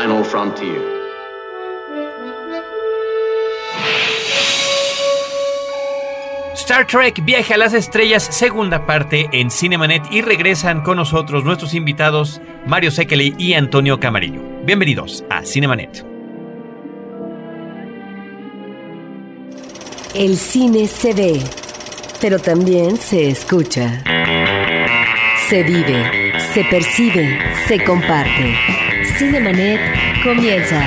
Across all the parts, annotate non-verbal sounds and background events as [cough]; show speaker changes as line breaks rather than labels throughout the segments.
final frontier.
Star Trek Viaje a las Estrellas, segunda parte en Cinemanet y regresan con nosotros nuestros invitados Mario Sekeli y Antonio Camarillo. Bienvenidos a Cinemanet.
El cine se ve, pero también se escucha. Se vive, se percibe, se comparte. Cinemanet comienza.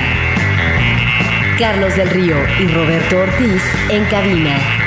Carlos del Río y Roberto Ortiz en cabina.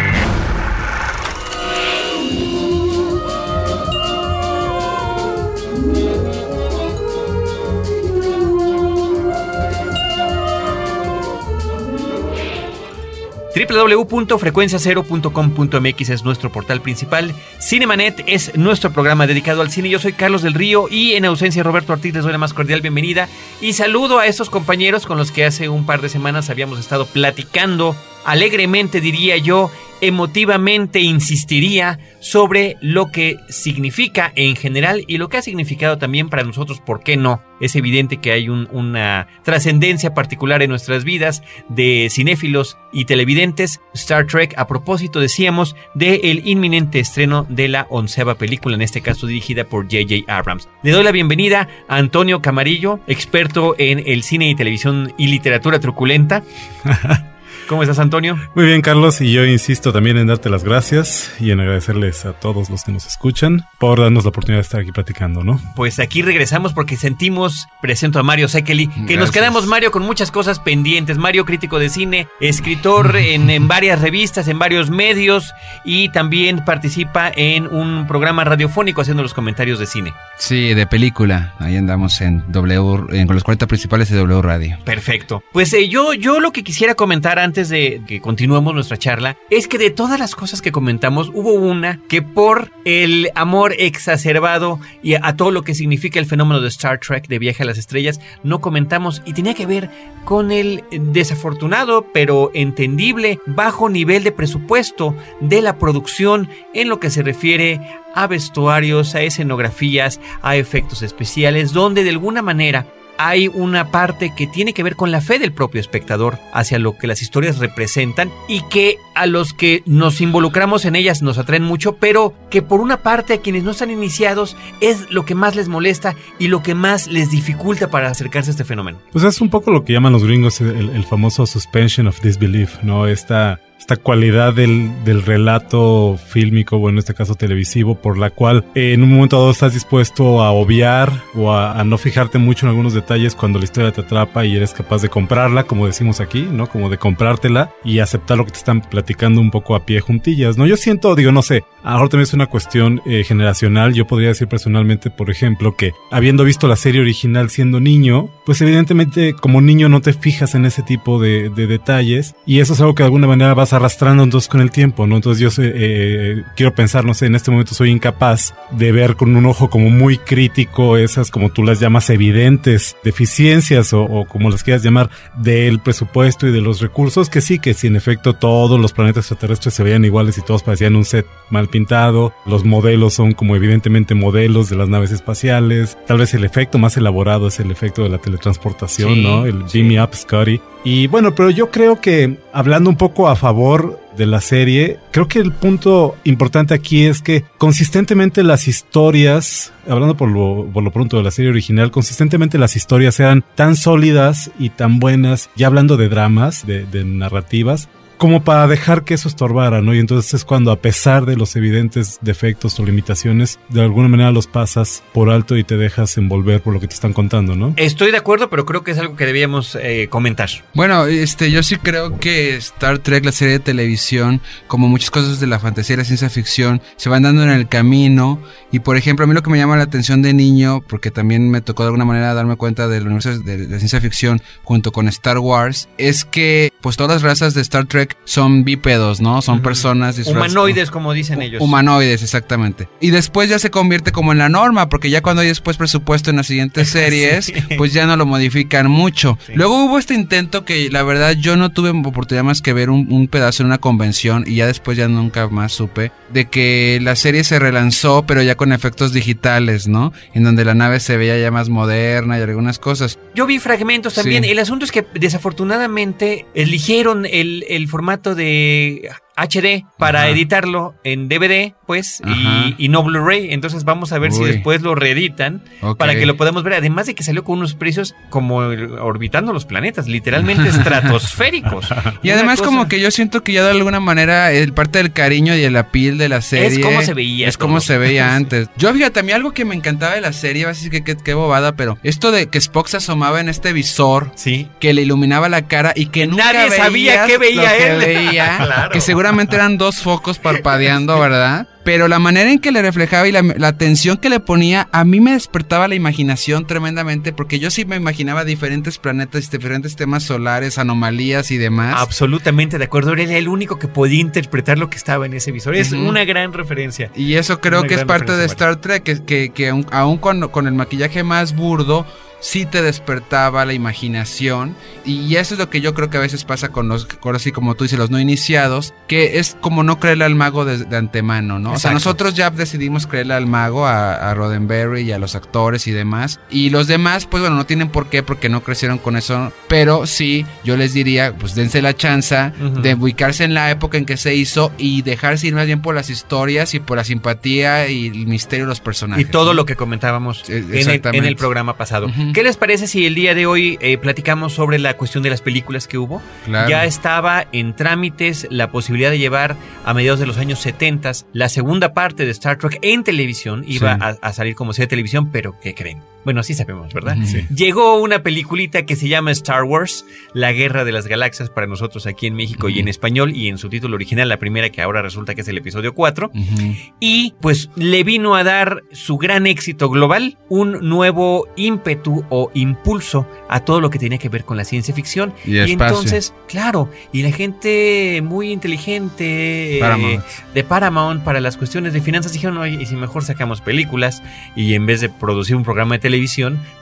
www.frecuenciacero.com.mx es nuestro portal principal. Cinemanet es nuestro programa dedicado al cine. Yo soy Carlos del Río y en ausencia de Roberto Ortiz les doy la más cordial bienvenida y saludo a estos compañeros con los que hace un par de semanas habíamos estado platicando alegremente, diría yo, emotivamente insistiría sobre lo que significa en general y lo que ha significado también para nosotros, ¿por qué no? Es evidente que hay una trascendencia particular en nuestras vidas de cinéfilos y televidentes. Star Trek, a propósito, decíamos, del inminente estreno de la onceava película, en este caso dirigida por J.J. Abrams. Le doy la bienvenida a Antonio Camarillo, experto en el cine y televisión y literatura truculenta. [laughs] ¿Cómo estás, Antonio?
Muy bien, Carlos, y yo insisto también en darte las gracias y en agradecerles a todos los que nos escuchan por darnos la oportunidad de estar aquí platicando, ¿no?
Pues aquí regresamos porque sentimos, presento a Mario Sekeli, que
Gracias.
nos quedamos, Mario, con muchas cosas pendientes. Mario, crítico de cine, escritor en, en varias revistas, en varios medios y también participa en un programa radiofónico haciendo los comentarios de cine.
Sí, de película. Ahí andamos en W, en, con los 40 principales de W Radio.
Perfecto. Pues eh, yo, yo lo que quisiera comentar antes de que continuemos nuestra charla es que de todas las cosas que comentamos hubo una que por el amor exacerbado y a todo lo que significa el fenómeno de Star Trek de viaje a las estrellas no comentamos y tenía que ver con el desafortunado pero entendible bajo nivel de presupuesto de la producción en lo que se refiere a vestuarios, a escenografías, a efectos especiales, donde de alguna manera hay una parte que tiene que ver con la fe del propio espectador hacia lo que las historias representan y que a los que nos involucramos en ellas nos atraen mucho, pero que por una parte a quienes no están iniciados es lo que más les molesta y lo que más les dificulta para acercarse a este fenómeno.
Pues es un poco lo que llaman los gringos el, famoso suspension of disbelief, ¿no? Esta, esta cualidad del, del relato fílmico, o en este caso televisivo, por la cual eh, en un momento dado estás dispuesto a obviar o a, a no fijarte mucho en algunos detalles cuando la historia te atrapa y eres capaz de comprarla, como decimos aquí, ¿no? Como de comprártela y aceptar lo que te están platicando un poco a pie juntillas, ¿no? Yo siento, digo, no sé, a mejor también es una cuestión eh, generacional. Yo podría decir personalmente, por ejemplo, que habiendo visto la serie original siendo niño, pues evidentemente como niño no te fijas en ese tipo de, de detalles y eso es algo que de alguna manera vas arrastrando entonces con el tiempo, ¿no? Entonces yo sé, eh, quiero pensar, no sé, en este momento soy incapaz de ver con un ojo como muy crítico esas, como tú las llamas, evidentes deficiencias o, o como las quieras llamar, del presupuesto y de los recursos, que sí, que si en efecto todos los planetas extraterrestres se veían iguales y todos parecían un set mal pintado, los modelos son como evidentemente modelos de las naves espaciales, tal vez el efecto más elaborado es el efecto de la teletransportación,
Sí,
¿no? El
sí.
me up, Scotty. Y bueno, pero yo creo que hablando un poco a favor de la serie, creo que el punto importante aquí es que consistentemente las historias, hablando por lo, por lo pronto de la serie original, consistentemente las historias eran tan sólidas y tan buenas, ya hablando de dramas, de, de narrativas, como para dejar que eso estorbara, ¿no? Y entonces es cuando a pesar de los evidentes defectos o limitaciones, de alguna manera los pasas por alto y te dejas envolver por lo que te están contando, ¿no?
Estoy de acuerdo, pero creo que es algo que debíamos eh, comentar.
Bueno, este, yo sí creo que Star Trek, la serie de televisión, como muchas cosas de la fantasía y la ciencia ficción, se van dando en el camino. Y por ejemplo, a mí lo que me llama la atención de niño, porque también me tocó de alguna manera darme cuenta del universo de la ciencia ficción junto con Star Wars, es que pues todas las razas de Star Trek Trek son bípedos, ¿no? Son personas disfrazadas-
Humanoides, como dicen ellos.
Humanoides, exactamente. Y después ya se convierte como en la norma, porque ya cuando hay después presupuesto en las siguientes [laughs] series,
Sí.
pues ya no lo modifican mucho.
Sí.
Luego hubo este intento que la verdad yo no tuve oportunidad más que ver un, un pedazo en una convención y ya después ya nunca más supe, de que la serie se relanzó, pero ya con efectos digitales, ¿no? En donde la nave se veía ya más moderna y algunas cosas.
Yo vi fragmentos también.
Sí.
El asunto es que desafortunadamente eligieron el, el formato de HD para
Ajá.
editarlo en DVD, pues, y, y no Blu-ray. Entonces vamos a ver si después lo reeditan para que lo podamos ver. Además de que salió con unos precios como el- orbitando los planetas, literalmente [laughs] estratosféricos.
Y además
cosa-
como que yo siento que ya de alguna manera el parte del cariño y de la piel de la serie
como se veía
Es como
todo.
se veía [laughs] antes. Yo fíjate, a mí algo que me encantaba de la serie, vas a decir que qué bobada, pero esto de que Spock se asomaba en este visor
Sí.
que le iluminaba la cara y que nunca
Nadie sabía qué veía
lo que
él.
veía, [laughs]
Claro.
que seguramente eran dos focos parpadeando, ¿verdad? Pero la manera en que le reflejaba y la, la atención que le ponía, a mí me despertaba la imaginación tremendamente, porque yo sí me imaginaba diferentes planetas, diferentes temas solares, anomalías y demás.
Absolutamente de acuerdo. Era el único que podía interpretar lo que estaba en ese visor. Es una gran referencia.
Y eso creo
Una
que es parte de Star Trek, que, que, que aun, con el maquillaje más burdo, sí te despertaba la imaginación. Y eso es lo que yo creo que a veces pasa con los, sí como tú dices, los no iniciados, que es como no creerle al mago de, de antemano, ¿no? O sea, nosotros ya decidimos creerle al mago, a, a Roddenberry y a los actores y demás. Y los demás, pues bueno, no tienen por qué, porque no crecieron con eso. Pero sí, yo les diría, pues dense la chance de ubicarse en la época en que se hizo y dejarse ir más bien por las historias y por la simpatía y el misterio de los personajes.
Y todo
¿no?
lo que comentábamos en el, en el programa pasado. ¿Qué les parece si el día de hoy eh, platicamos sobre la cuestión de las películas que hubo?
Claro.
Ya estaba en trámites la posibilidad de llevar a mediados de los años 70 la segunda parte de Star Trek en televisión. Iba
Sí.
a, a salir como serie de televisión, pero ¿qué creen? Bueno, así sabemos, ¿verdad?
Sí.
Llegó una peliculita que se llama Star Wars, La Guerra de las Galaxias para nosotros aquí en México y
Ujú.
en español y en su título original, la primera que ahora resulta que es el episodio 4
Ujú.
y pues le vino a dar su gran éxito global, un nuevo ímpetu o impulso a todo lo que tenía que ver con la ciencia ficción.
Y espacio.
entonces, claro, y la gente muy inteligente eh,
Paramount.
de Paramount para las cuestiones de finanzas dijeron, oye, y si mejor sacamos películas y en vez de producir un programa de televisión,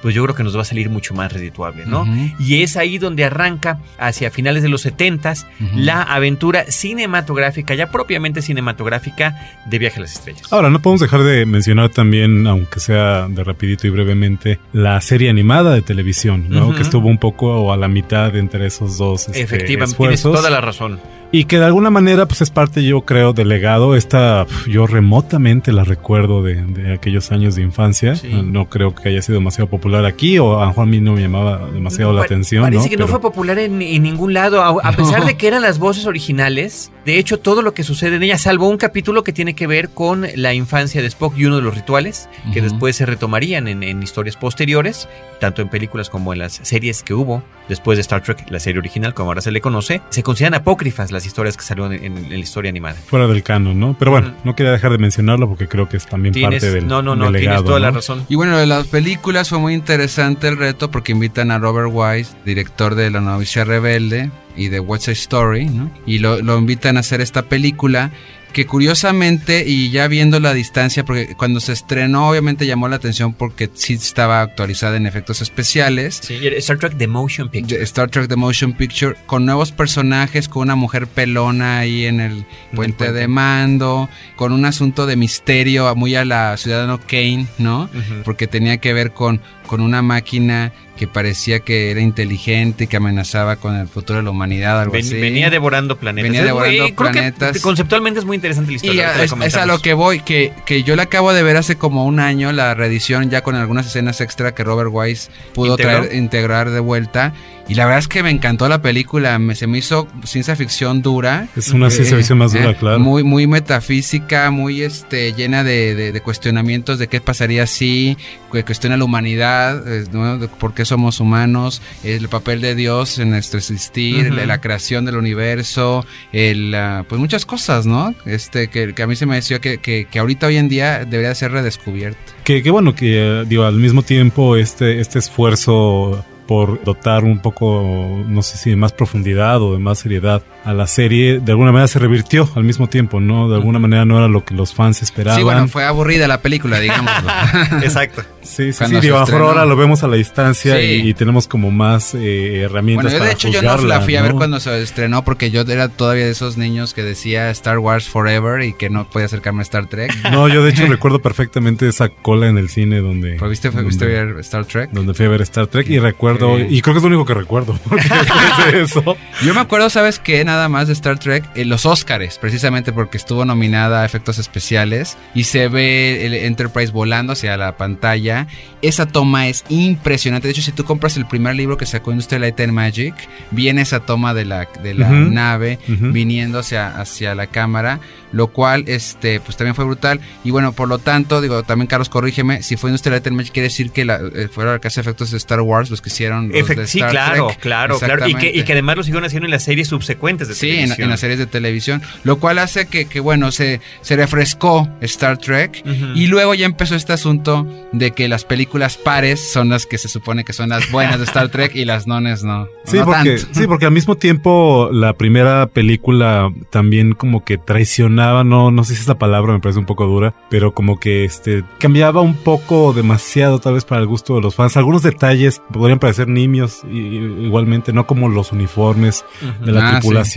pues yo creo que nos va a salir mucho más redituable, ¿no? Y es ahí donde arranca, hacia finales de los 70s,
Ujú.
la aventura cinematográfica, ya propiamente cinematográfica, de Viaje a las Estrellas.
Ahora, no podemos dejar de mencionar también, aunque sea de rapidito y brevemente, la serie animada de televisión, ¿no? Que estuvo un poco a la mitad entre esos dos este,
Efectivamente, tienes
esfuerzos.
toda la razón.
Y que de alguna manera pues es parte yo creo del legado. Esta yo remotamente la recuerdo de, de aquellos años de infancia.
Sí.
No creo que haya sido demasiado popular aquí o a a mí no me llamaba demasiado la atención.
Parece
¿no?
que no fue popular en, en ningún lado, a, a [laughs] pesar
No.
de que eran las voces originales. De hecho, todo lo que sucede en ella, salvo un capítulo que tiene que ver con la infancia de Spock y uno de los rituales, que después se retomarían en, en historias posteriores, tanto en películas como en las series que hubo después de Star Trek, la serie original, como ahora se le conoce. Se consideran apócrifas las historias que salieron en, en la historia animada.
fuera del canon, ¿no? Pero bueno, no quería dejar de mencionarlo porque creo que es también
Tienes-
parte del
no, no, no, tienes toda la razón.
Y bueno, de las películas fue muy interesante el reto porque invitan a Robert Wise, director de La novicia rebelde y de What's a Story, ¿no? Y lo, lo invitan a hacer esta película que curiosamente, y ya viendo la distancia, porque cuando se estrenó obviamente llamó la atención porque sí estaba actualizada en efectos especiales.
Sí, Star Trek The Motion Picture.
Star Trek The Motion Picture con nuevos personajes, con una mujer pelona ahí en el puente de mando, con un asunto de misterio muy a la Ciudadano Kane, ¿no? Porque tenía que ver con, con una máquina que parecía que era inteligente que amenazaba con el futuro de la humanidad, algo
Ven-
así.
venía devorando planetas.
Venía devorando
muy- creo que
planetas.
conceptualmente es muy interesante la historia.
Y
la
es, es a lo que voy, que, que yo la acabo de ver hace como un año, la reedición ya con algunas escenas extra que Robert Wise pudo
¿Integró?
traer, integrar de vuelta. Y la verdad es que me encantó la película, me, se me hizo ciencia ficción dura.
Es una ciencia ficción más dura,
eh,
claro.
Muy, muy metafísica, muy este, llena de, de- de cuestionamientos de qué pasaría si, que cuestiona la humanidad, eh, ¿no? De por qué somos humanos, el papel de Dios en nuestro existir, la, la creación del universo, el, pues muchas cosas, ¿no? Este, que, que a mí se me decía que, que, que ahorita hoy en día debería ser redescubierto.
Que, que bueno, que eh, digo, al mismo tiempo este, este esfuerzo por dotar un poco, no sé si de más profundidad o de más seriedad a la serie, de alguna manera se revirtió al mismo tiempo, ¿no? De alguna manera no era lo que los fans esperaban.
Sí, bueno, fue aburrida la película, digamos. [laughs]
Exacto.
Sí, sí,
Cuando
sí, digo, ahora lo vemos a la distancia
Sí.
y, y tenemos como más eh, herramientas
Bueno, yo de
para
hecho yo no la fui a ver cuando se estrenó porque yo era todavía de esos niños que decía Star Wars Forever y que no podía acercarme a Star Trek.
No, yo de hecho [laughs] recuerdo perfectamente esa cola en el cine donde...
¿Pero ¿Viste, fue- viste
donde-
ver Star Trek?
donde fui a ver Star Trek y recuerdo,
Sí.
y creo que es lo único que recuerdo, [laughs] porque después de eso,
Yo me acuerdo, ¿sabes qué? Nada más de Star Trek, eh, los Oscars, precisamente porque estuvo nominada a efectos especiales y se ve el Enterprise volando hacia la pantalla. Esa toma es impresionante. De hecho, si tú compras el primer libro que sacó Industrial Light and Magic, viene esa toma de la, de la nave viniendo hacia, hacia la cámara, lo cual este, pues también fue brutal. Y bueno, por lo tanto, digo, también Carlos, corrígeme, si fue Industrial Light and Magic, quiere decir que la, eh, fueron la casa de efectos de Star Wars los que hicieron los
Efect-
de
sí,
Star
claro,
Trek.
claro, claro. Y que, y que además lo siguieron haciendo en las series subsecuentes de
Sí, en, las series de televisión, lo cual hace que, que, bueno, se, se refrescó Star Trek y luego ya empezó este asunto de que las películas pares son las que se supone que son las buenas de Star Trek y las nones no. [laughs]
Sí,
no
porque,
tanto.
sí, porque al mismo tiempo la primera película también como que traicionaba, no, no sé si esa palabra me parece un poco dura, pero como que este cambiaba un poco demasiado tal vez para el gusto de los fans. Algunos detalles podrían parecer nimios y- igualmente, no como los uniformes de la
Ah,
tripulación,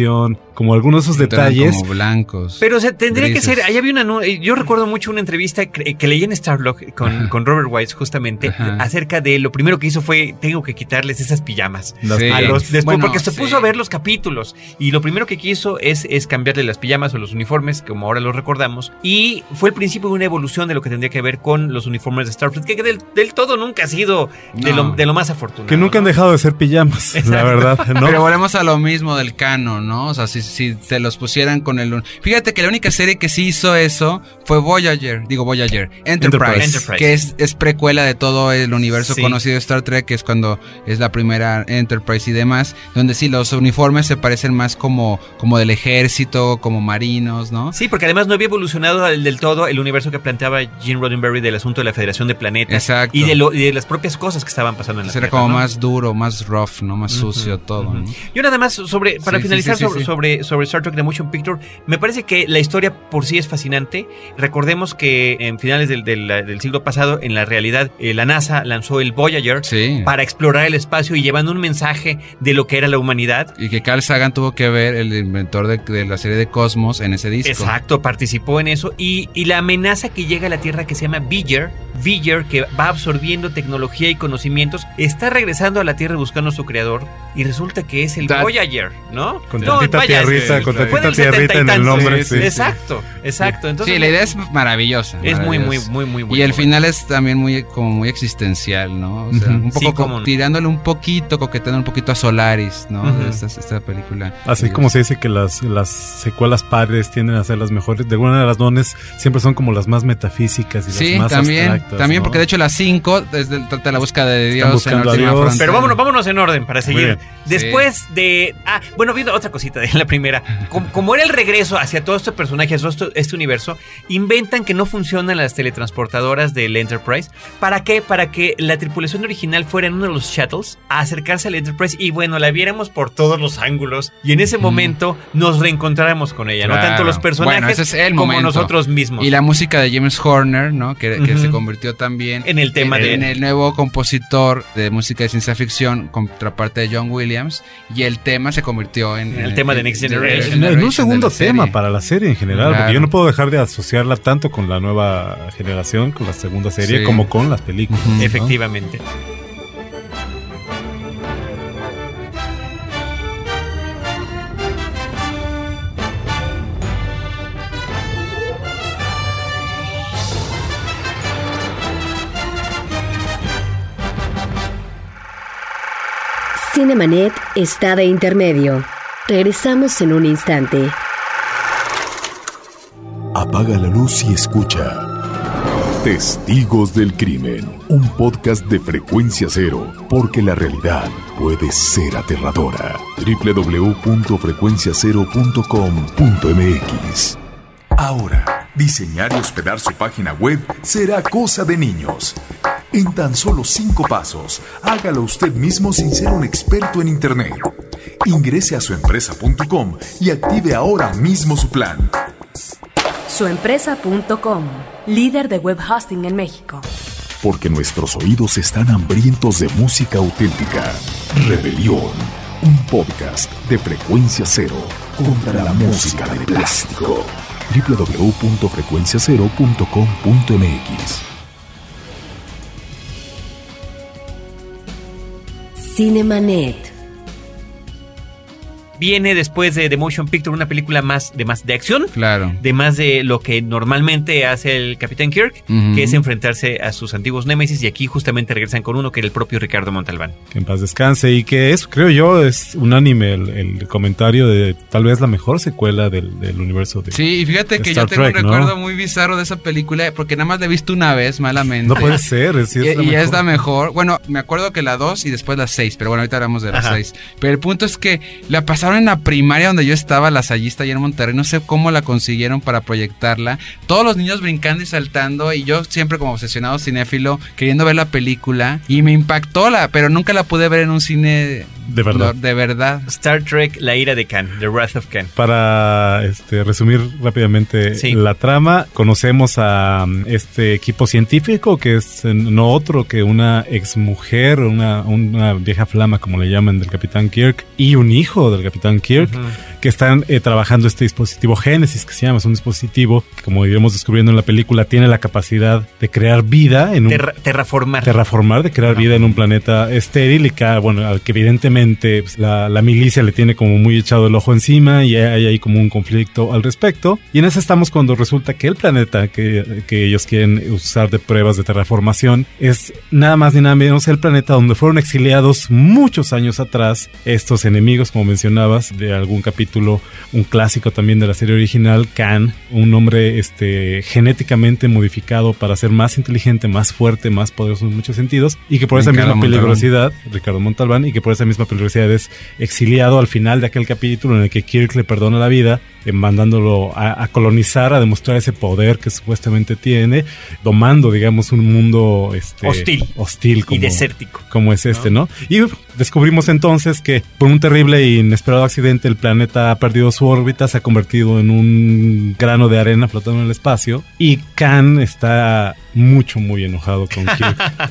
como algunos de esos detalles.
como blancos.
Pero o sea, tendría que ser. Ahí había una. Yo recuerdo mucho una entrevista que, que leí en Starlog con, con Robert Wise, justamente,
Ajá.
acerca de lo primero que hizo fue: tengo que quitarles esas pijamas.
Las
Sí.
A los- después,
Bueno,
porque se
sí.
puso a ver los capítulos y lo primero que quiso es, es cambiarle las pijamas o los uniformes, como ahora los recordamos, y fue el principio de una evolución de lo que tendría que ver con los uniformes de Starfleet, que del, del todo nunca ha sido de,
No.
lo, de lo más afortunado.
Que nunca han dejado de ser pijamas, [laughs] la verdad, ¿no?
Pero volvemos a lo mismo del canon, ¿no? O sea, si, si te los pusieran con el... Fíjate que la única serie que sí hizo eso fue Voyager, digo Voyager, Enterprise,
Enterprise.
que es, es precuela de todo el universo
Sí.
conocido de Star Trek, que es cuando es la primera Enterprise y demás, donde sí los uniformes se parecen más como, como del ejército, como marinos, ¿no?
Sí, porque además no había evolucionado del, todo el universo que planteaba Gene Roddenberry del asunto de la Federación de Planetas
Exacto.
y de, lo- y de las propias cosas que estaban pasando en la
era
Tierra,
como
¿no?
más duro, más rough, ¿no? Más sucio todo,
ujú.
¿no?
Yo nada más sobre, para
Sí, sí,
finalizar
sí,
sobre. Sobre, sobre Star Trek The Motion Picture, me parece que la historia por sí es fascinante. Recordemos que en finales del, del- del siglo pasado, en la realidad, eh, la NASA lanzó el Voyager para explorar el espacio y llevando un mensaje de lo que era la humanidad.
Y que Carl Sagan tuvo que ver, el inventor de, de la serie de Cosmos, en ese disco.
Exacto, participó en eso. Y, y la amenaza que llega a la Tierra que se llama Viger, Viger, que va absorbiendo tecnología y conocimientos, está regresando a la Tierra buscando a su creador y resulta que es el
That-
Voyager, ¿no?
Con
No,
tantita
vaya,
tierrita,
sí,
con tantita tierrita en el
70 y
nombre, sí, sí.
Exacto, exacto. Entonces,
sí, la idea es maravillosa.
es muy, muy, muy, muy, muy
Y el
buena.
final es también muy como muy existencial, ¿no? O sea, un poco
Sí, no.
tirándole un poquito, coqueteando un poquito a Solaris, ¿no? Esta, esta película.
Así como se dice que las, las secuelas padres tienden a ser las mejores, de alguna manera las dones siempre son como las más metafísicas y
Sí,
las más
también,
abstractas,
también
¿no?
porque de hecho las 5 desde el- trata de la búsqueda de
Están
Dios en la
Dios.
frontera.
Pero vámonos, vámonos en orden para seguir. Después de. Ah, bueno, viendo otra cosita de la primera. Como, como era el regreso hacia todo este personaje, hacia todo este, este universo, inventan que no funcionan las teletransportadoras del Enterprise. ¿Para qué? Para que la tripulación original fuera en uno de los shuttles a acercarse al Enterprise y bueno, la viéramos por todos los ángulos. Y en ese momento nos reencontráramos con ella. No tanto los personajes
Bueno, ese es el
como
momento.
nosotros mismos.
Y la música de James Horner, ¿no? Que, se convirtió también
En el tema
en,
de-
en el nuevo compositor de música de ciencia ficción, contraparte de John Williams, y el tema se convirtió en,
En el tema de Next Generation.
En, en un segundo
serie.
tema para la serie en general,
Claro.
porque yo no puedo dejar de asociarla tanto con la nueva generación, con la segunda serie,
Sí.
como con las películas.
Efectivamente.
Cinemanet está de intermedio. Regresamos en un instante.
Apaga la luz y escucha. Testigos del Crimen, un podcast de frecuencia cero, porque la realidad puede ser aterradora. www.frecuenciacero.com.mx Ahora, diseñar y hospedar su página web será cosa de niños. En tan solo cinco pasos, hágalo usted mismo sin ser un experto en Internet. Ingrese a suempresa.com y active ahora mismo su plan.
Suempresa.com, líder de web hosting en México.
Porque nuestros oídos están hambrientos de música auténtica. Rebelión, un podcast de frecuencia cero contra la música de plástico. www.frecuenciacero.com.mx
Cinemanet.
Viene después de The Motion Picture una película más de más de acción.
Claro.
De más de lo que normalmente hace el Capitán Kirk, que es enfrentarse a sus antiguos némesis. Y aquí justamente regresan con uno que era el propio Ricardo Montalbán.
Que en paz descanse y que es, creo yo, es unánime el, el comentario de tal vez la mejor secuela del, del universo de...
Sí, y fíjate que
Star
yo tengo
Trek,
un
¿no?
recuerdo muy bizarro de esa película porque nada más la he visto una vez malamente.
No puede ser, es, sí
Y,
es la
y es
mejor.
la mejor. Bueno, me acuerdo que la 2 y después la 6, pero bueno, ahorita hablamos de la
Ajá.
6. Pero el punto es que la pasaron en la primaria donde yo estaba, la Sallista, allá en Monterrey. No sé cómo la consiguieron para proyectarla. Todos los niños brincando y saltando y yo siempre como obsesionado cinéfilo queriendo ver la película. Y me impactó la, pero nunca la pude ver en un cine
De verdad.
De verdad.
Star Trek, La ira de Khan, The Wrath of Khan.
Para este, resumir rápidamente
Sí.
la trama, conocemos a um, este equipo científico que es no otro que una exmujer, una, una vieja flama como le llaman del Capitán Kirk y un hijo del Capitán Kirk. Que están eh, trabajando este dispositivo Génesis que se llama, es un dispositivo que como iremos descubriendo en la película tiene la capacidad de crear vida en un
Terra- terraformar.
terraformar, de crear vida en un planeta estéril y que, bueno, al que evidentemente pues, la, la milicia le tiene como muy echado el ojo encima y hay ahí como un conflicto al respecto. Y en eso estamos cuando resulta que el planeta que, que ellos quieren usar de pruebas de terraformación es nada más ni nada menos el planeta donde fueron exiliados muchos años atrás estos enemigos, como mencionabas, de algún capítulo, un clásico también de la serie original, Khan, un hombre este, genéticamente modificado para ser más inteligente, más fuerte, más poderoso en muchos sentidos, y que por esa misma
Montalbán.
peligrosidad, Ricardo Montalbán, y que por esa misma peligrosidad es exiliado al final de aquel capítulo en el que Kirk le perdona la vida, eh, mandándolo a, a colonizar, a demostrar ese poder que supuestamente tiene, domando, digamos, un mundo este,
Hostil.
hostil
y
como,
desértico.
como es este, ¿no? Y descubrimos entonces que por un terrible e inesperado accidente el planeta ha perdido su órbita, se ha convertido en un grano de arena flotando en el espacio y Khan está mucho, muy enojado con [laughs] Kirk.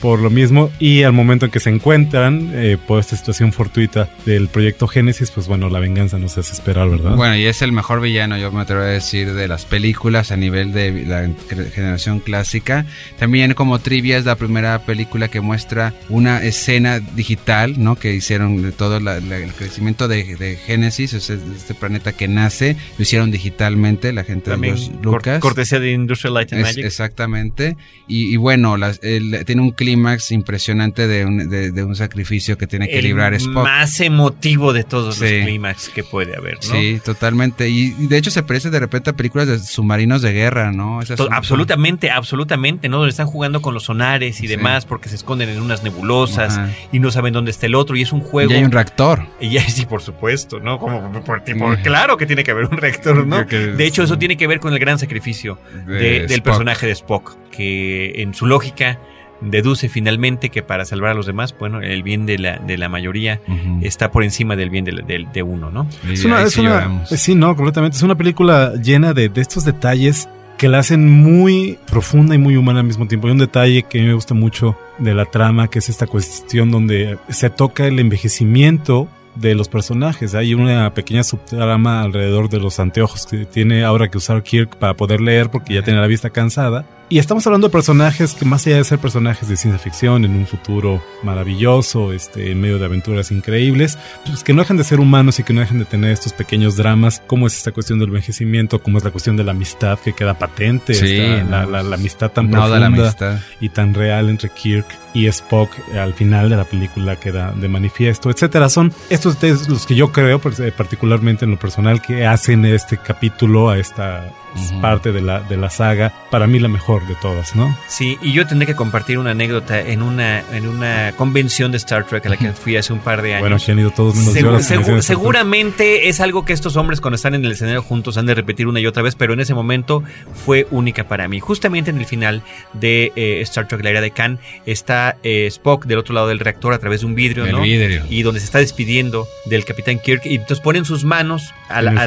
Por lo mismo, y al momento en que se encuentran, eh, por esta situación fortuita del proyecto Génesis, pues bueno, la venganza nos hace esperar, ¿verdad?
Bueno, y es el mejor villano, yo me atrevo a decir, de las películas a nivel de la generación clásica. También como trivia es la primera película que muestra una escena digital, ¿no? Que hicieron de todo la- la- el crecimiento de, de Génesis, o sea, este planeta que nace, lo hicieron digitalmente, la gente
También
de
cor-
Lucas.
cortesía de Industrial Light and
Es-
Magic.
exactamente. Y, y bueno, las- el- tiene un clímax impresionante de un, de, de un sacrificio que tiene que
el
librar Spock.
más emotivo de todos
Sí.
los clímax que puede haber, ¿no?
Sí, totalmente. Y, y de hecho se parece de repente a películas de submarinos de guerra, ¿no? Esas
To-
son-
absolutamente, absolutamente, ¿no? Donde están jugando con los sonares y
Sí.
demás porque se esconden en unas nebulosas
Ajá.
y no saben dónde está el otro y es un juego.
Y hay un reactor.
Y ya, [laughs] sí, por supuesto, ¿no? Como por tipo,
Mm.
claro que tiene que haber un reactor, ¿no? De hecho,
es-
eso tiene que ver con el gran sacrificio
De
de- del
Spock.
personaje de Spock, que en su lógica deduce finalmente que para salvar a los demás, bueno, el bien de la, de la mayoría está por encima del bien de, uno, ¿no?
Es una, es
sí
una- sí, no, completamente. Es una película llena de, de estos detalles que la hacen muy profunda y muy humana al mismo tiempo. Hay un detalle que a mí me gusta mucho de la trama, que es esta cuestión donde se toca el envejecimiento de los personajes. Hay una pequeña subtrama alrededor de los anteojos que tiene ahora que usar Kirk para poder leer porque ya tiene la vista cansada. Y estamos hablando de personajes que más allá de ser personajes de ciencia ficción en un futuro maravilloso, este, en medio de aventuras increíbles, pues que no dejan de ser humanos y que no dejan de tener estos pequeños dramas, como es esta cuestión del envejecimiento, como es la cuestión de la amistad que queda patente,
Sí,
esta-
no,
la, la- la amistad tan
No la
profunda
amistad.
y tan real entre Kirk y Spock al final de la película queda de manifiesto, etcétera. Son estos los que yo creo, pues, eh, particularmente en lo personal, que hacen este capítulo a esta es parte de la, de la saga, para mí la mejor de todas, ¿no?
Sí, y yo tendré que compartir una anécdota en una, en una convención de Star Trek a la que fui hace un par de años.
Bueno, que han ido todos menos
Segu-
yo convenciones.
seguramente es algo que estos hombres cuando están en el escenario juntos han de repetir una y otra vez, pero en ese momento fue única para mí. Justamente en el final de eh, Star Trek, la era de Khan, está eh, Spock del otro lado del reactor a través de un vidrio,
El
¿no?
vidrio.
Y donde se está despidiendo del capitán Kirk y entonces ponen sus manos a la, al-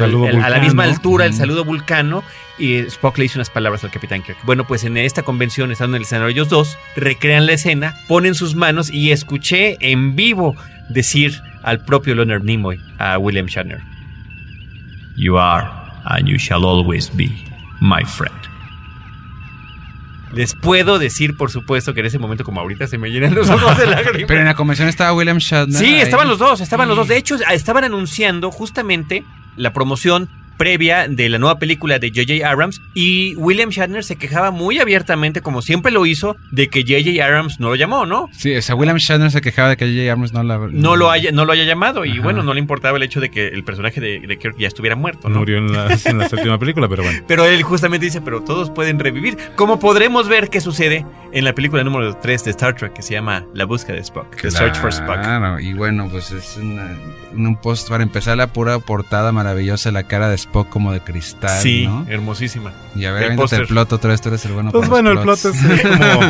al- a misma altura, el saludo vulcano, y Spock le dice unas palabras al capitán Kirk. Bueno, pues en esta convención, estando en el escenario ellos dos, recrean la escena, ponen sus manos y escuché en vivo decir al propio Leonard Nimoy, a William Shatner, You are and you shall always be my friend. Les puedo decir, por supuesto, que en ese momento, como ahorita, se me llenan los ojos de [laughs] lágrimas.
Pero en la convención estaba William Shatner.
Sí,
ahí.
estaban los dos, estaban los dos. De hecho, estaban anunciando justamente la promoción previa de la nueva película de J.J. Abrams y William Shatner se quejaba muy abiertamente, como siempre lo hizo, de que J.J. Abrams no lo llamó, ¿no?
Sí, o sea, William Shatner se quejaba de que J.J. Abrams no la...
No lo haya, no lo haya llamado y
Ajá.
bueno, no le importaba el hecho de que el personaje de, de Kirk ya estuviera muerto, ¿no?
Murió en la, en la séptima película, pero bueno. [laughs]
Pero él justamente dice, pero todos pueden revivir. Como podremos ver qué sucede en la película número 3 de Star Trek que se llama La búsqueda de Spock, The Search for Spock.
Claro, y bueno, pues es una- un post para empezar la pura portada maravillosa, la cara de Spock como de cristal,
Sí,
¿no?
hermosísima.
Y a ver,
el
el plot otra vez, tú eres el bueno
Pues
para
bueno, el plot es, [laughs] es como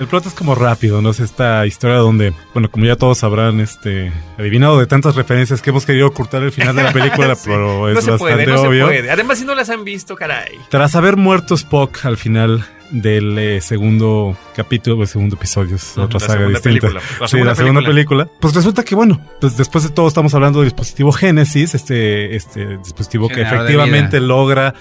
el plot es como rápido, ¿no? Es esta historia donde, bueno, como ya todos habrán este adivinado de tantas referencias que hemos querido ocultar el final de la película, [laughs]
Sí.
pero es
no se
bastante
puede, no
obvio.
se puede. Además, si no las han visto, caray.
Tras haber muerto Spock al final del eh, segundo capítulo, o segundo episodio, es otra
la
saga distinta.
película. La
sí,
segunda
la segunda
película.
película. Pues resulta que, bueno, pues después de todo estamos hablando del dispositivo Génesis, este, este dispositivo que
Generador
efectivamente logra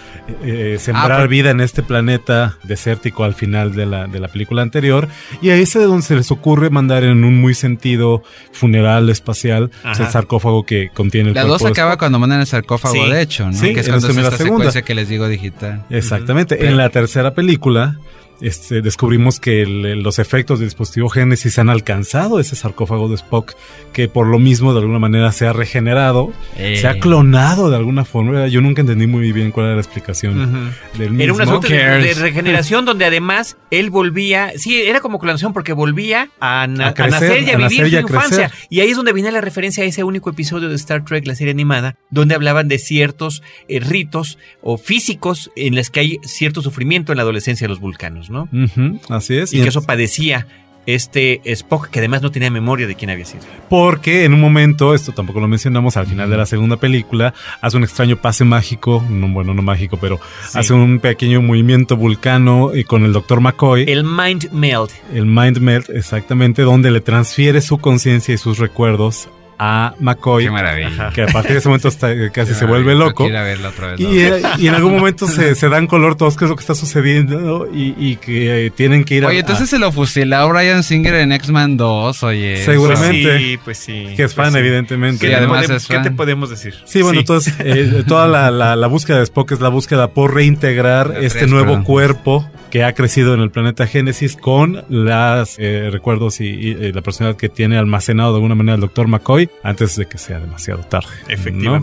eh, sembrar
Ah, por-
vida en este planeta desértico al final de la, de la película anterior. Y ahí es de donde se les ocurre mandar en un muy sentido funeral espacial pues, el sarcófago que contiene el
La
cuerpo
2
de
acaba cuando mandan el sarcófago,
Sí.
de hecho, ¿no?
Sí,
que es cuando es
la
esta
segunda.
secuencia que les digo digital.
Exactamente. En la tercera película, este, descubrimos que el- los efectos del dispositivo Génesis han alcanzado ese sarcófago de Spock, que por lo mismo de alguna manera se ha regenerado,
Eh.
se ha clonado de alguna forma. Yo nunca entendí muy bien cuál era la explicación del mismo.
Era una suerte de, de regeneración donde además él volvía, sí, era como clonación porque volvía a, na-
A crecer,
a nacer y a,
a
vivir su infancia.
crecer.
Y ahí es donde viene la referencia a ese único episodio de Star Trek, la serie animada, donde hablaban de ciertos eh, ritos o físicos en los que hay cierto sufrimiento en la adolescencia de los vulcanos, ¿no?
Así es.
Y que eso padecía este Spock, que además no tenía memoria de quién había sido.
Porque en un momento, esto tampoco lo mencionamos, al final de la segunda película, hace un extraño pase mágico, no, bueno, no mágico, pero
Sí.
hace un pequeño movimiento vulcano y con el doctor McCoy.
El Mind Meld.
el Mind Melt, exactamente, donde le transfiere su conciencia y sus recuerdos a McCoy,
Qué maravilla.
que a partir de ese momento está- casi
Qué
se vuelve loco.
Quiero ir a verla otra vez.
Y,
¿no?
eh, y en algún momento se, [laughs] se dan color todos qué es lo que está sucediendo y, y que eh, tienen que ir a...
Oye, entonces se lo fusiló Brian Singer en X-Men 2, oye.
Seguramente.
Sí, pues sí.
que es fan,
pues sí.
evidentemente.
¿Qué,
Sí, además
¿qué te podemos decir?
Sí, bueno, entonces eh, toda la, la- la búsqueda de Spock es la búsqueda por reintegrar
La
este
tres,
nuevo
perdón.
cuerpo que ha crecido en el planeta Génesis con los recuerdos y, eh, la personalidad que tiene almacenado de alguna manera el doctor McCoy antes de que sea demasiado tarde. ¿no?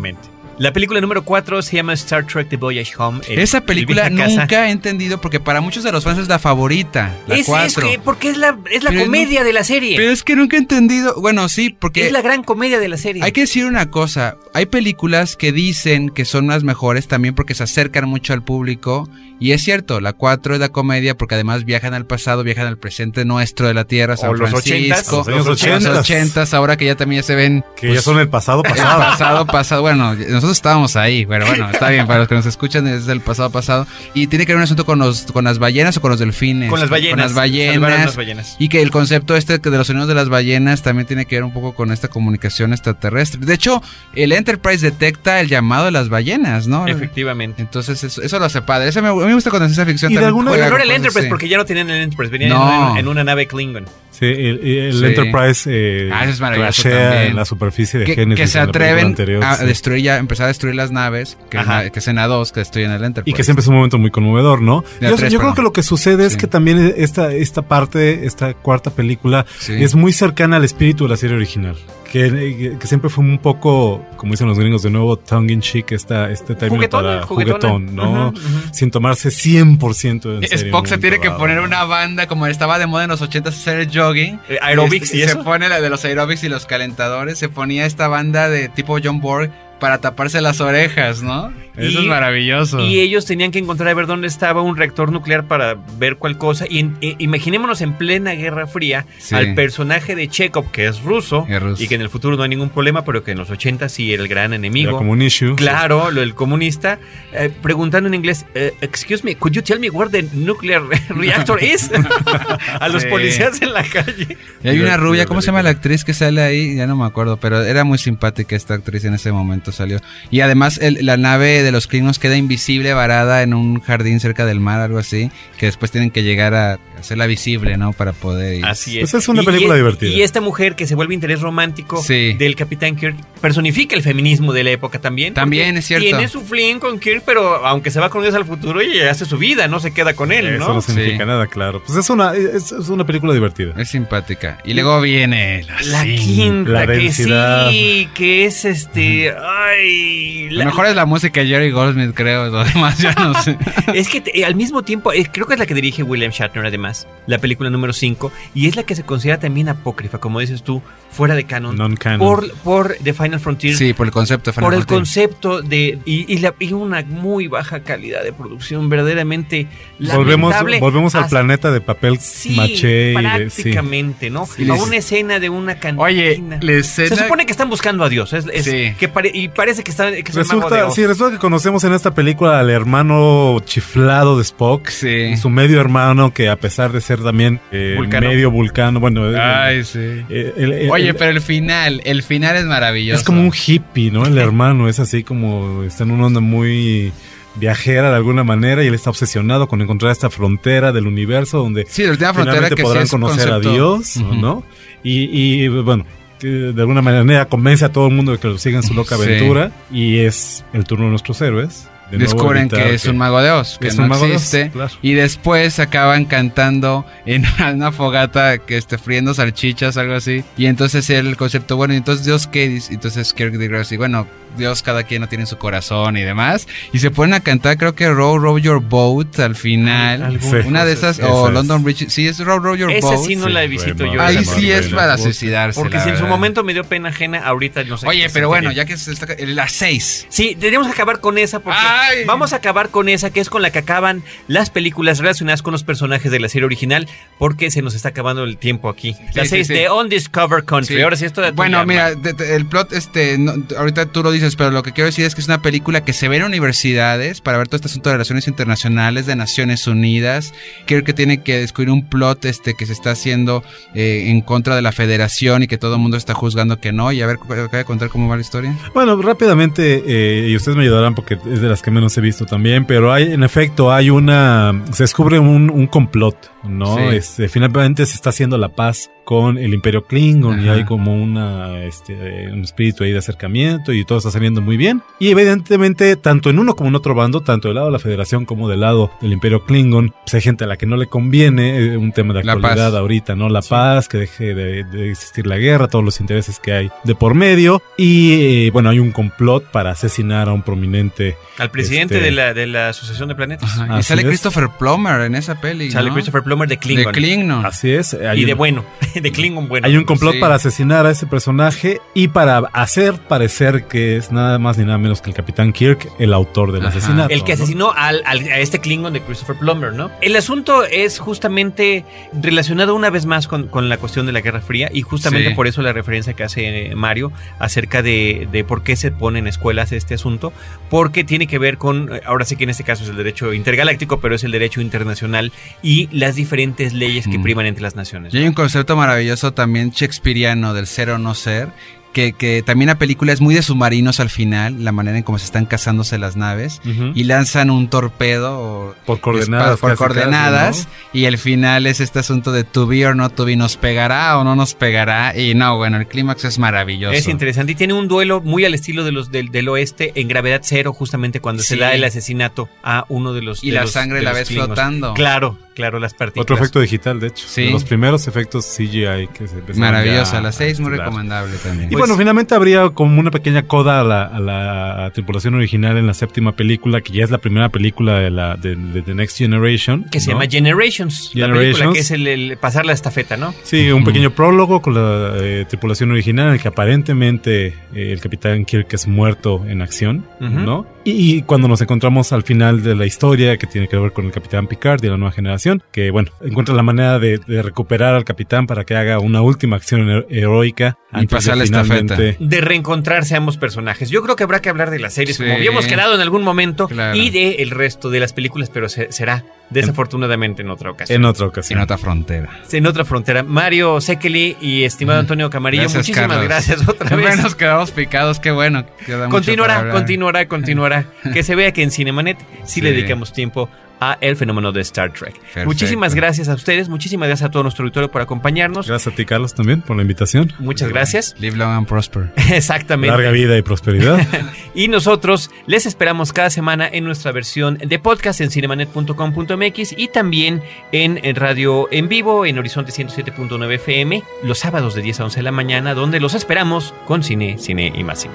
La película número 4 se llama Star Trek The Voyage Home. el-
Esa
el
película nunca he entendido porque para muchos de los fans es la favorita, la
Es, es
4.
que, porque es la, es la
Pero es
comedia de la serie.
Pero es que nunca he entendido. Bueno, sí, porque
es la gran comedia de la serie.
hay que decir una cosa. Hay películas que dicen que son las mejores también porque se acercan mucho al público. Y es cierto, la 4 es la comedia porque además viajan al pasado, viajan al presente nuestro de la Tierra, San
O los
Francisco.
80s, los
años
los
80s.
80s, ahora que ya también ya se ven
Que ya son el pasado
el
pasado.
pasado, pasado. Bueno, nosotros estábamos ahí, pero bueno, está bien. Para los que nos escuchan es del pasado, pasado. Y tiene que ver un asunto con, los, con las ballenas o con los delfines.
con las ballenas.
Con las ballenas.
las ballenas.
Y que el concepto este que de los sonidos de las ballenas también tiene que ver un poco con esta comunicación extraterrestre. De hecho, el Enterprise detecta el llamado de las ballenas, ¿no?
Efectivamente.
Entonces eso, eso lo hace padre. Eso me, a mí me gusta cuando en ciencia ficción
Y de alguna-
juega
Pero no era
con
el Enterprise porque ya no tenían el Enterprise. Venían
No.
en, una, en una nave Klingon.
Sí, el, el
Sí.
Enterprise eh,
Ah, eso es maravilloso
crashea en la superficie de
que,
Genesis.
que se atreven
anterior,
a
sí.
destruir ya, empezar a destruir las naves, que, es,
Ajá.
la- que es en la 2, que destruyen el Enterprise.
Y que siempre es un momento muy conmovedor, ¿no? Yo,
tres,
yo creo
perdón.
que lo que sucede es
Sí.
que también esta, esta parte, esta cuarta película,
Sí.
es muy cercana al espíritu de la serie original. Que, que siempre fue un poco, como dicen los gringos de nuevo, tongue in cheek, esta, este término
Juguetona,
para
juguetona.
juguetón, ¿no?
Ujú, ujú.
Sin tomarse 100% en serio.
Spock se tiene que poner una banda como estaba de moda en los 80 hacer jogging.
Eh, aerobics
Este,
y
Se
eso.
pone la de los aerobics y los calentadores. Se ponía esta banda de tipo John Borg para taparse las orejas, ¿no? Eso
Y-
es maravilloso.
Y ellos tenían que encontrar a ver dónde estaba un reactor nuclear para ver cuál cosa. Y en- eh, imaginémonos en plena Guerra Fría
Sí.
al personaje de Chekhov, que es ruso,
Es ruso.
y que en el futuro no hay ningún problema, pero que en los 80 sí era el gran
Era
enemigo.
como un issue.
Claro, lo del comunista, eh, preguntando en inglés, eh, excuse me, could you tell me where the nuclear [laughs] reactor is? [laughs] a los
Sí.
policías en la calle.
Y hay una rubia, ¿cómo se llama la actriz que sale ahí? Ya no me acuerdo, pero era muy simpática esta actriz en ese momento salió. Y además el- la nave de los Klingons queda invisible varada en un jardín cerca del mar, algo así, que después tienen que llegar a hacerla visible, ¿no? Para poder... ir.
Así es.
Pues es una película divertida.
Y esta mujer que se vuelve interés romántico
Sí.
del Capitán Kirk personifica el feminismo de la época también.
También, es cierto.
Tiene su fling con Kirk, pero aunque se va con ellos al futuro, ella hace su vida, no se queda con él,
Eso
¿no?
no significa
Sí.
nada, claro. Pues es una, es, es una película divertida.
Es simpática. Y luego viene la,
La quinta,
La
que sí, que es este. Ay.
Lo
la-
mejor es la música de Jerry Goldsmith, creo. Lo demás ya no sé. [laughs]
Es que te- al mismo tiempo, eh, creo que es la que dirige William Shatner, además, la película número 5, y es la que se considera también apócrifa, como dices tú, fuera de canon.
Non-canon.
Por, por The Final Frontier.
Sí, por el concepto. de Final
por el
Fantasy.
concepto de. Y, y la- y una muy baja calidad de producción, verdaderamente.
Volvemos,
lamentable
volvemos al planeta de papel
Sí,
maché. y de- sí.
prácticamente, ¿no?
Y
a
les-
una escena de una cantina.
Oye, la escena...
Se supone que están buscando a Dios. Es, es-
Sí.
que pare- y parece que, está, que es el mago de
Resulta, sí, resulta que conocemos en esta película al hermano chiflado de Spock.
Sí.
Y su medio hermano que a pesar de ser también eh,
Vulcano.
medio vulcano, bueno, eh,
Ay, sí.
eh,
Oye, pero el final, el final es maravilloso.
es como un hippie, ¿no? El hermano es así como está en una onda muy viajera de alguna manera y él está obsesionado con encontrar esta frontera del universo donde
Sí, la frontera que sí
podrán
es
conocer
concepto.
a Dios,
Ujú.
¿no? Y, y, bueno, que de alguna manera convence a todo el mundo de que lo siga en su loca
Sí.
aventura y es el turno de nuestros héroes. de
Descubren que es un mago de Oz, que
es
no existe.
claro.
Y después acaban cantando en [laughs] una fogata que esté friendo salchichas, algo así. Y entonces el concepto, bueno, ¿y entonces Dios qué dice? Entonces Kirk dice así, bueno, Dios cada quien no tiene su corazón y demás. Y se ponen a cantar, creo que Row Row Your Boat al final.
Sí.
Una de esas,
Esa
o
es.
London Bridge. Sí, es Row Row Your
Esa
Boat.
sí no
sí,
la
fue
visito yo.
Ahí sí es
buena.
para suicidarse.
Porque
la
si en su momento me dio pena ajena, ahorita no sé.
Oye, pero bueno, ya que se está, las seis.
Sí, tenemos que acabar con esa porque
Ay.
vamos a acabar con esa que es con la que acaban las películas relacionadas con los personajes de la serie original porque se nos está acabando el tiempo aquí. La
sí,
seis
sí.
de Undiscovered Country.
Sí.
Ahora sí esto de
Bueno, mira, de- de- el plot, este, no- ahorita tú lo dices, pero lo que quiero decir es que es una película que se ve en universidades para ver todo este asunto de relaciones internacionales de Naciones Unidas. Creo que tiene que descubrir un plot, este, que se está haciendo eh, en contra de la Federación y que todo el mundo está juzgando que no. Y a ver, acaba de contar cómo va la historia.
Bueno, rápidamente, eh, y ustedes me ayudarán porque es de las que menos he visto también, pero hay, en efecto, hay una, se descubre un, un complot, ¿no?
Sí.
Este, finalmente se está haciendo la paz con el Imperio Klingon y
Ajá.
hay como una, este, un espíritu ahí de acercamiento y todo está saliendo muy bien. Y evidentemente, tanto en uno como en otro bando, tanto del lado de la Federación como del lado del Imperio Klingon, pues hay gente a la que no le conviene, eh, un tema de actualidad ahorita, ¿no? La paz, que deje de, de existir la guerra, todos los intereses que hay de por medio. Y eh, bueno, hay un complot para asesinar a un prominente.
Al presidente
Este-
de, la, de la Asociación de Planetas.
Ajá, Y
Así
sale
es.
Christopher Plummer en esa peli.
Sale
¿no?
Christopher Plummer de
De
Klingon.
Klingon.
Así es. hay
y
un-
de bueno, [laughs] de Klingon bueno.
Hay un complot
Sí.
para asesinar a ese personaje y para hacer parecer que es nada más ni nada menos que el Capitán Kirk el autor del
Ajá.
asesinato.
El que
¿no?
asesinó al, al- a este Klingon de Christopher Plummer, ¿no? El asunto es justamente relacionado una vez más con, con la cuestión de la Guerra Fría y justamente
Sí.
por eso la referencia que hace eh, Mario acerca de, de por qué se pone en escuelas este asunto, porque tiene que ver con, eh, ahora sí que en este caso es el derecho intergaláctico, pero es el derecho internacional y las diferentes leyes que
Mm.
priman entre las naciones.
Y hay un concepto maravilloso también shakespeariano del ser o no ser, que, que también la película es muy de submarinos al final, la manera en cómo se están cazándose las naves y lanzan un torpedo
Por coordenadas,
por
casi,
coordenadas
casi,
y el final es este asunto de to be or not to be, nos pegará o no nos pegará y no, bueno, el clímax es maravilloso.
Es interesante y tiene un duelo muy al estilo de los del, del oeste en gravedad cero, justamente cuando se da el asesinato a uno de los.
Y
de
la
los-
sangre la ves flotando.
Claro, claro, las partículas.
Otro efecto digital, de hecho.
Sí.
De los primeros efectos CGI que se empezaron
Maravilloso,
ya
a las seis muy recomendable también.
Y bueno, finalmente habría como una pequeña coda a la, a la tripulación original en la séptima película, que ya es la primera película de la de, de The Next Generation.
Que se llama Generations, la película
Generations.
que es el, el pasar la estafeta, ¿no?
Sí, un pequeño prólogo con la eh, tripulación original en el que aparentemente eh, el capitán Kirk es muerto en acción. ¿no? Y, cuando nos encontramos al final de la historia que tiene que ver con el capitán Picard y la nueva generación, que bueno, encuentra la manera de, de recuperar al capitán para que haga una última acción hero- heroica
Y
antes
pasar
de
la estafeta.
finalmente-
De reencontrarse ambos personajes. Yo creo que habrá que hablar de las series,
Sí.
como habíamos quedado en algún momento,
Claro.
y de el resto de las películas, pero se- será desafortunadamente en otra ocasión.
En otra ocasión.
en otra frontera.
En otra frontera. Mario Sekeli y estimado Antonio Camarillo,
Gracias,
muchísimas
Carlos.
gracias otra
Siempre
vez.
nos quedamos picados, qué bueno. queda
Continuará,
hablar.
continuará, continuará. [laughs] Que se vea que en Cinemanet sí, le
Sí.
dedicamos tiempo a el fenómeno de Star Trek.
Perfecto.
Muchísimas gracias a ustedes, muchísimas gracias a todo nuestro auditorio por acompañarnos.
Gracias a ti, Carlos, también por la invitación.
Muchas gracias.
Live long and prosper. [laughs]
Exactamente.
Larga vida y prosperidad. [laughs]
Y nosotros les esperamos cada semana en nuestra versión de podcast en cinemanet.com.mx y también en, en radio en vivo en Horizonte 107.9 FM los sábados de 10 a 11 de la mañana donde los esperamos con cine, cine y más cine.